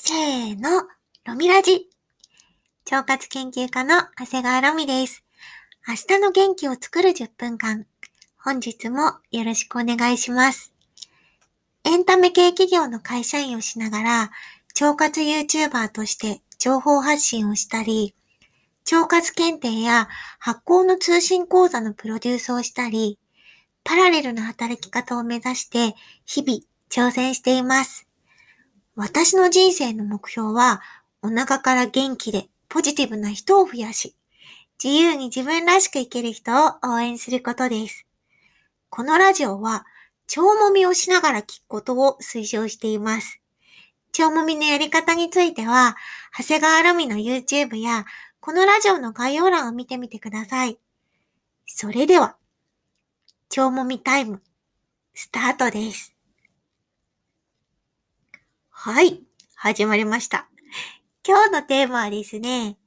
せーの、ロミラジ。腸活研究家の長谷川ロミです。明日の元気を作る10分間。本日もよろしくお願いします。エンタメ系企業の会社員をしながら、腸活 YouTuber として情報発信をしたり、腸活検定や発行の通信講座のプロデュースをしたり、パラレルな働き方を目指して日々挑戦しています。私の人生の目標は、お腹から元気でポジティブな人を増やし、自由に自分らしく生きる人を応援することです。このラジオは、腸もみをしながら聞くことを推奨しています。腸もみのやり方については、長谷川ロミの YouTube や、このラジオの概要欄を見てみてください。それでは、腸もみタイム、スタートです。はい。始まりました。今日のテーマはですね、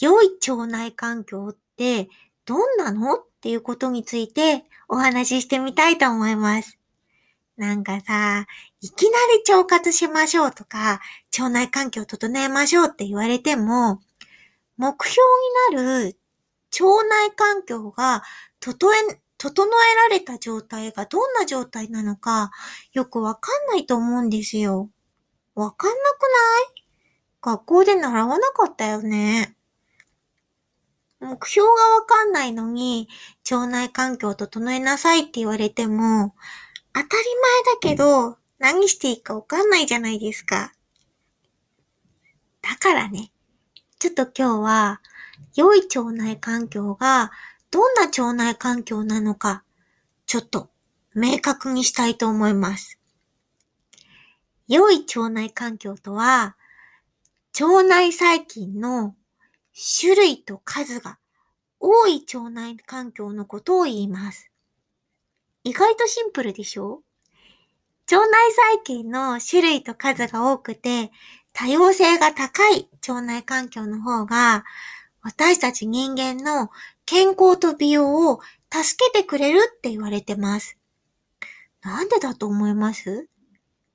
良い腸内環境ってどんなのっていうことについてお話ししてみたいと思います。なんかさ、いきなり腸活しましょうとか、腸内環境を整えましょうって言われても、目標になる腸内環境が整え、整えられた状態がどんな状態なのかよくわかんないと思うんですよ。わかんなくない？学校で習わなかったよね。目標がわかんないのに、腸内環境を整えなさいって言われても、当たり前だけど、何していいかわかんないじゃないですか。だからね、ちょっと今日は、良い腸内環境がどんな腸内環境なのか、ちょっと明確にしたいと思います。良い腸内環境とは、腸内細菌の種類と数が多い腸内環境のことを言います。意外とシンプルでしょ？腸内細菌の種類と数が多くて多様性が高い腸内環境の方が私たち人間の健康と美容を助けてくれるって言われてます。なんでだと思います？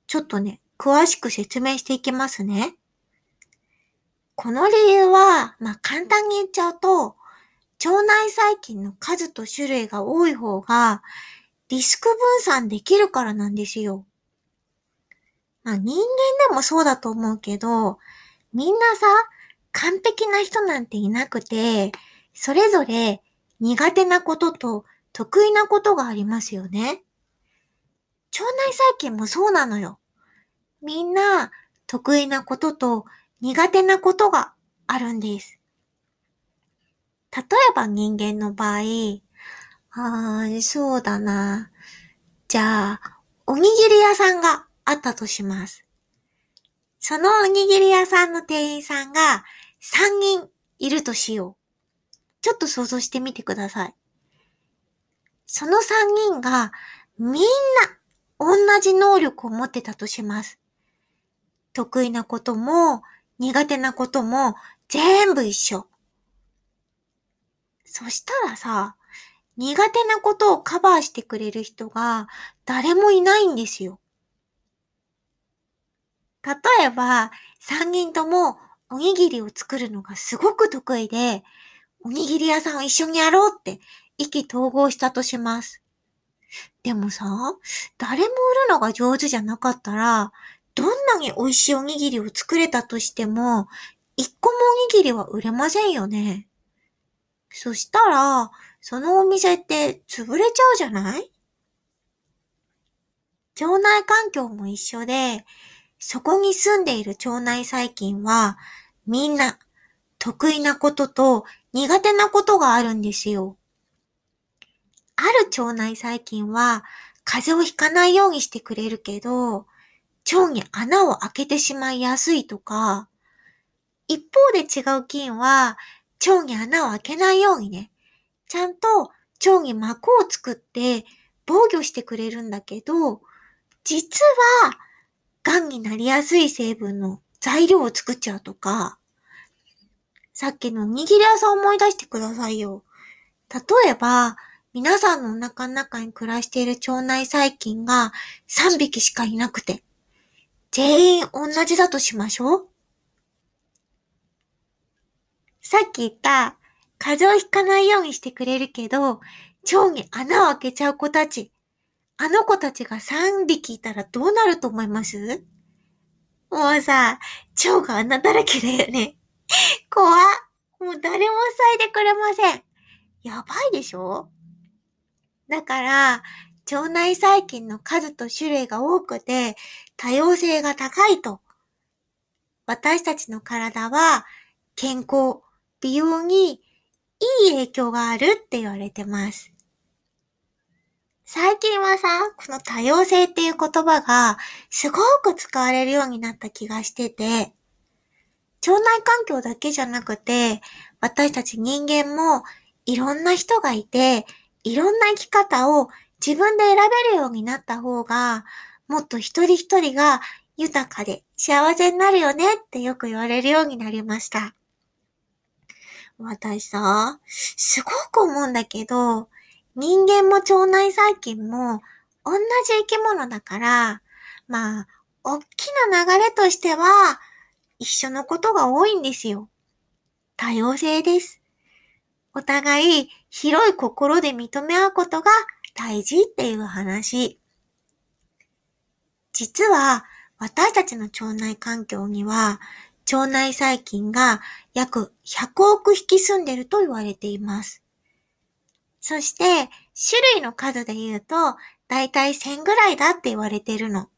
ちょっとね、詳しく説明していきますね。この理由は、まあ、簡単に言っちゃうと、腸内細菌の数と種類が多い方が、リスク分散できるからなんですよ。まあ、人間でもそうだと思うけど、みんなさ、完璧な人なんていなくて、それぞれ苦手なことと得意なことがありますよね。腸内細菌もそうなのよ。みんな得意なことと苦手なことがあるんです。例えば人間の場合、ああ、そうだな。じゃあ、おにぎり屋さんがあったとします。そのおにぎり屋さんの店員さんが3人いるとしよう。ちょっと想像してみてください。その3人がみんな同じ能力を持ってたとします。得意なことも苦手なことも全部一緒。そしたらさ、苦手なことをカバーしてくれる人が誰もいないんですよ。例えば、3人ともおにぎりを作るのがすごく得意で、おにぎり屋さんを一緒にやろうって意気投合したとします。でもさ、誰も売るのが上手じゃなかったら、どんなに美味しいおにぎりを作れたとしても、一個もおにぎりは売れませんよね。そしたら、そのお店って潰れちゃうじゃない？腸内環境も一緒で、そこに住んでいる腸内細菌は、みんな得意なことと苦手なことがあるんですよ。ある腸内細菌は風邪をひかないようにしてくれるけど、腸に穴を開けてしまいやすいとか、一方で違う菌は腸に穴を開けないようにね、ちゃんと腸に膜を作って防御してくれるんだけど、実は、癌になりやすい成分の材料を作っちゃうとか、さっきのおにぎり屋さん思い出してくださいよ。例えば、皆さんのお腹の中に暮らしている腸内細菌が3匹しかいなくて、全員同じだとしましょう？さっき言った、風邪をひかないようにしてくれるけど、腸に穴を開けちゃう子たち。あの子たちが3匹いたらどうなると思います？もうさ、腸が穴だらけだよね。怖っ。もう誰も塞いでくれません。やばいでしょ？だから、腸内細菌の数と種類が多くて多様性が高いと。私たちの体は健康、美容にいい影響があるって言われてます。最近はさ、この多様性っていう言葉がすごく使われるようになった気がしてて、腸内環境だけじゃなくて、私たち人間もいろんな人がいて、いろんな生き方を自分で選べるようになった方が、もっと一人一人が豊かで幸せになるよねってよく言われるようになりました。私さ、すごく思うんだけど、人間も腸内細菌も同じ生き物だから、まあ、大きな流れとしては一緒のことが多いんですよ。多様性です。お互い広い心で認め合うことが大事っていう話。実は私たちの腸内環境には腸内細菌が約100億匹住んでると言われています。そして、種類の数で言うと、だいたい1000ぐらいだって言われてるの。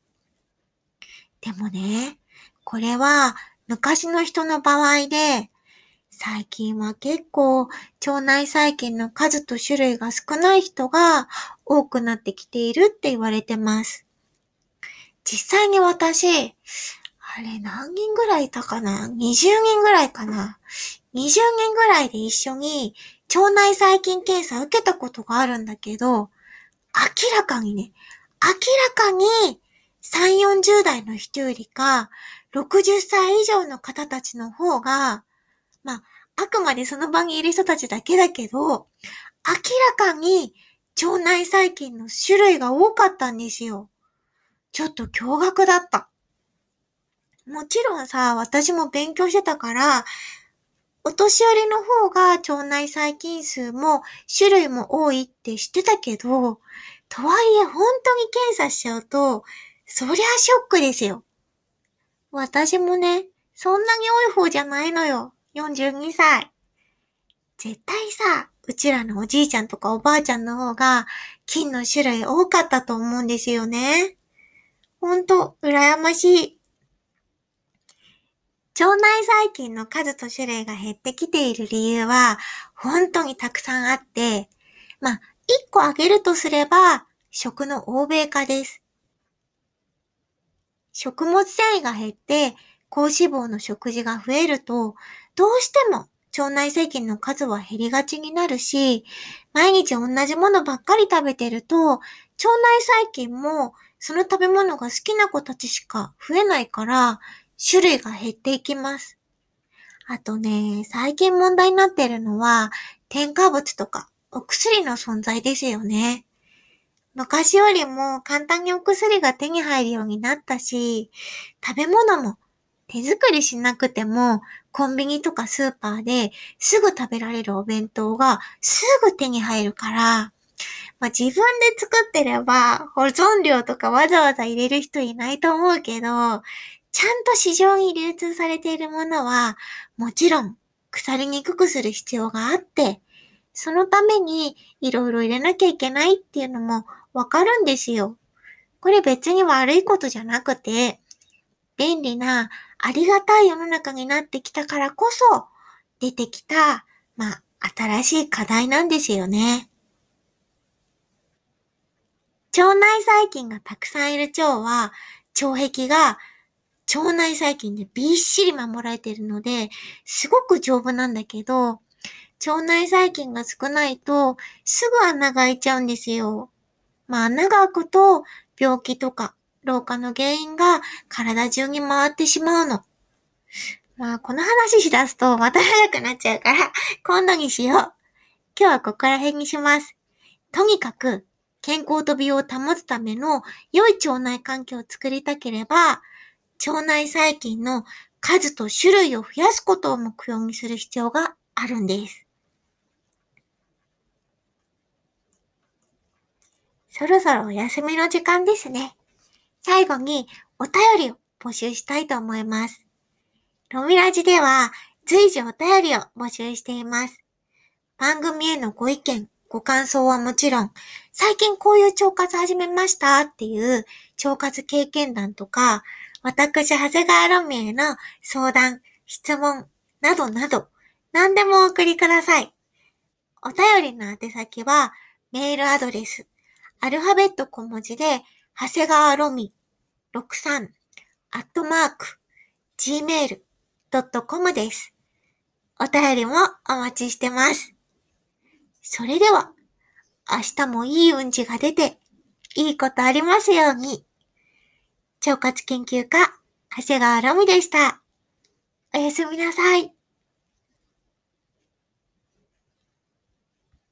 でもね、これは昔の人の場合で、最近は結構腸内細菌の数と種類が少ない人が多くなってきているって言われてます。実際に私、あれ何人ぐらいいたかな ?20 人ぐらいかな ?20 人ぐらいで一緒に腸内細菌検査を受けたことがあるんだけど、明らかにね、明らかに3、40代の人よりか、60歳以上の方たちの方が、まあ、あくまでその場にいる人たちだけだけど、明らかに腸内細菌の種類が多かったんですよ。ちょっと驚愕だった。もちろんさ、私も勉強してたから、お年寄りの方が腸内細菌数も種類も多いって知ってたけど、とはいえ本当に検査しちゃうと、そりゃショックですよ。私もね、そんなに多い方じゃないのよ。42歳。絶対さ、うちらのおじいちゃんとかおばあちゃんの方が、菌の種類多かったと思うんですよね。ほんと、羨ましい。腸内細菌の数と種類が減ってきている理由は、本当にたくさんあって、まあ、一個挙げるとすれば、食の欧米化です。食物繊維が減って、高脂肪の食事が増えると、どうしても腸内細菌の数は減りがちになるし、毎日同じものばっかり食べてると、腸内細菌もその食べ物が好きな子たちしか増えないから、種類が減っていきます。あとね、最近問題になってるのは、添加物とかお薬の存在ですよね。昔よりも簡単にお薬が手に入るようになったし、食べ物も手作りしなくてもコンビニとかスーパーですぐ食べられるお弁当がすぐ手に入るから、まあ、自分で作ってれば保存料とかわざわざ入れる人いないと思うけど、ちゃんと市場に流通されているものは、もちろん腐りにくくする必要があって、そのためにいろいろ入れなきゃいけないっていうのもわかるんですよ。これ別に悪いことじゃなくて、便利なありがたい世の中になってきたからこそ出てきた、まあ、新しい課題なんですよね。腸内細菌がたくさんいる腸は、腸壁が腸内細菌でびっしり守られているので、すごく丈夫なんだけど、腸内細菌が少ないと、すぐ穴が開いちゃうんですよ。まあ穴が開くと、病気とか老化の原因が体中に回ってしまうの。まあこの話しだすとまた長くなっちゃうから、今度にしよう。今日はここら辺にします。とにかく、健康と美容を保つための良い腸内環境を作りたければ、腸内細菌の数と種類を増やすことを目標にする必要があるんです。そろそろお休みの時間ですね。最後にお便りを募集したいと思います。ロミラジでは随時お便りを募集しています。番組へのご意見、ご感想はもちろん、最近こういう腸活始めましたっていう腸活経験談とか、私、長谷川ロミへの相談、質問、などなど、何でもお送りください。お便りの宛先は、メールアドレス、アルファベット小文字で、長谷川ロミ63、アットマーク、gmail.com です。お便りもお待ちしてます。それでは、明日もいい運気が出て、いいことありますように。腸活研究家、長谷川ロミでした。おやすみなさい。